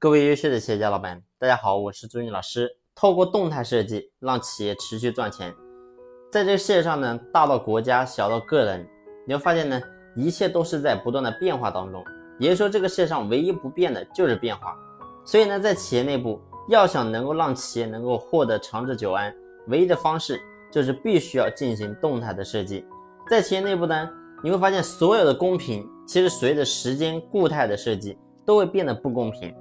各位优秀的企业家老板，大家好，我是朱军老师。透过动态设计，让企业持续赚钱。在这个世界上呢，大到国家，小到个人，你会发现呢，一切都是在不断的变化当中。也就是说，这个世界上唯一不变的就是变化。所以呢，在企业内部，要想能够让企业能够获得长治久安，唯一的方式就是必须要进行动态的设计。在企业内部呢，你会发现所有的公平，其实随着时间固态的设计。都会变得不公平，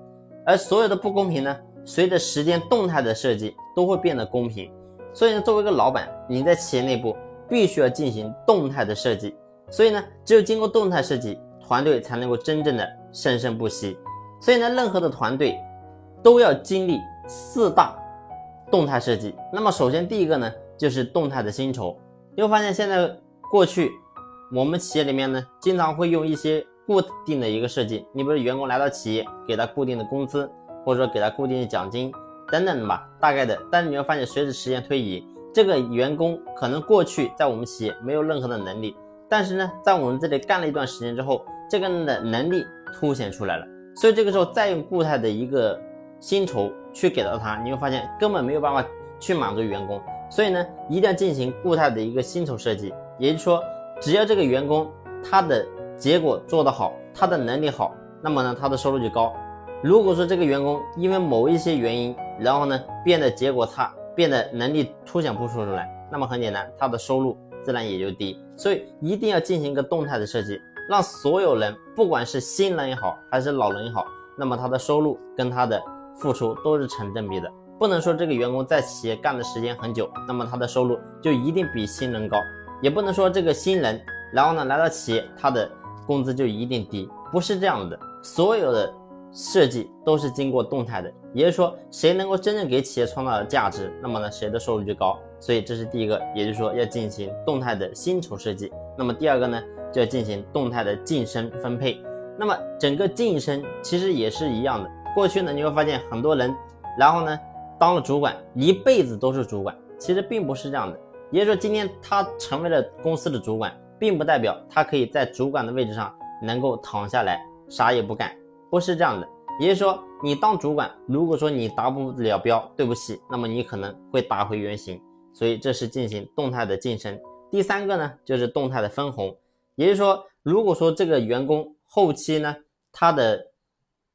而所有的不公平呢，随着时间动态的设计都会变得公平。所以呢，作为一个老板，你在企业内部必须要进行动态的设计。所以呢，只有经过动态设计，团队才能够真正的生生不息。所以呢，任何的团队都要经历四大动态设计。那么，首先第一个呢，就是动态的薪酬。你会发现，现在过去我们企业里面呢，经常会用一些。固定的一个设计，你比如员工来到企业，给他固定的工资，或者说给他固定的奖金等等的吧，大概的。但是你会发现，随着时间推移，这个员工可能过去在我们企业没有任何的能力，但是呢，在我们这里干了一段时间之后，这个人的能力凸显出来了。所以这个时候再用固态的一个薪酬去给到他，你会发现根本没有办法去满足员工。所以呢，一定要进行固态的一个薪酬设计，也就是说，只要这个员工他的。结果做得好，他的能力好，那么呢，他的收入就高。如果说这个员工因为某一些原因，然后呢变得结果差，变得能力凸显不出来，那么很简单，他的收入自然也就低。所以一定要进行一个动态的设计，让所有人，不管是新人也好，还是老人也好，那么他的收入跟他的付出都是成正比的。不能说这个员工在企业干的时间很久，那么他的收入就一定比新人高，也不能说这个新人，然后呢来到企业，他的工资就一定低，不是这样的。所有的设计都是经过动态的，也就是说，谁能够真正给企业创造的价值，那么呢，谁的收入就高。所以这是第一个，也就是说要进行动态的薪酬设计。那么第二个呢，就要进行动态的晋升分配。那么整个晋升其实也是一样的。过去呢，你会发现很多人，然后呢，当了主管，一辈子都是主管，其实并不是这样的。也就是说，今天他成为了公司的主管。并不代表他可以在主管的位置上能够躺下来啥也不干，不是这样的。也就是说，你当主管，如果说你达不了标，对不起，那么你可能会打回原形。所以这是进行动态的晋升。第三个呢，就是动态的分红。也就是说，如果说这个员工后期呢，他的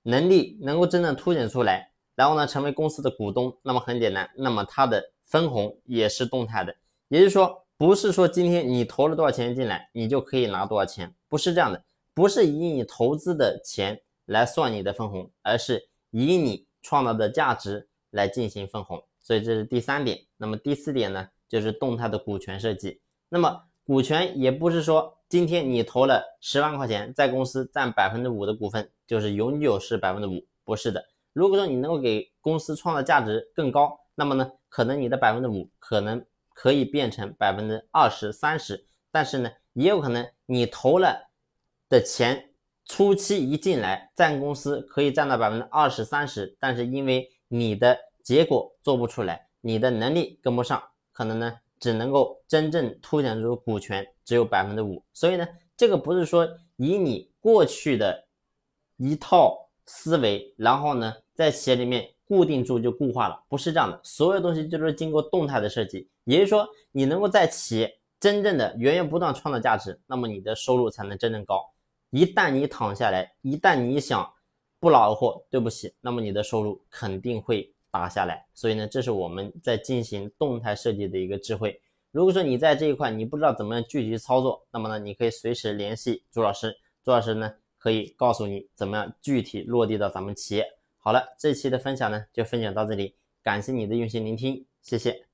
能力能够真正凸显出来，然后呢，成为公司的股东，那么很简单，那么他的分红也是动态的。也就是说。不是说今天你投了多少钱进来，你就可以拿多少钱，不是这样的，不是以你投资的钱来算你的分红，而是以你创造的价值来进行分红。所以这是第三点。那么第四点呢，就是动态的股权设计。那么股权也不是说今天你投了十万块钱，在公司占百分之五的股份，就是永久是百分之五，不是的。如果说你能够给公司创造价值更高，那么呢，可能你的百分之五可能。可以变成百分之二十三十，但是呢，也有可能你投了的钱初期一进来占公司可以占到百分之二十三十，但是因为你的结果做不出来，你的能力跟不上，可能呢只能够真正凸显出股权只有百分之五。所以呢，这个不是说以你过去的一套思维，然后呢在企业里面。固定住就固化了，不是这样的。所有东西就是经过动态的设计，也就是说，你能够在企业真正的源源不断创造价值，那么你的收入才能真正高。一旦你躺下来，一旦你想不劳而获，对不起，那么你的收入肯定会打下来。所以呢，这是我们在进行动态设计的一个智慧。如果说你在这一块你不知道怎么样具体操作，那么呢，你可以随时联系朱老师，朱老师呢可以告诉你怎么样具体落地到咱们企业。好了，这期的分享呢就分享到这里，感谢你的用心聆听，谢谢。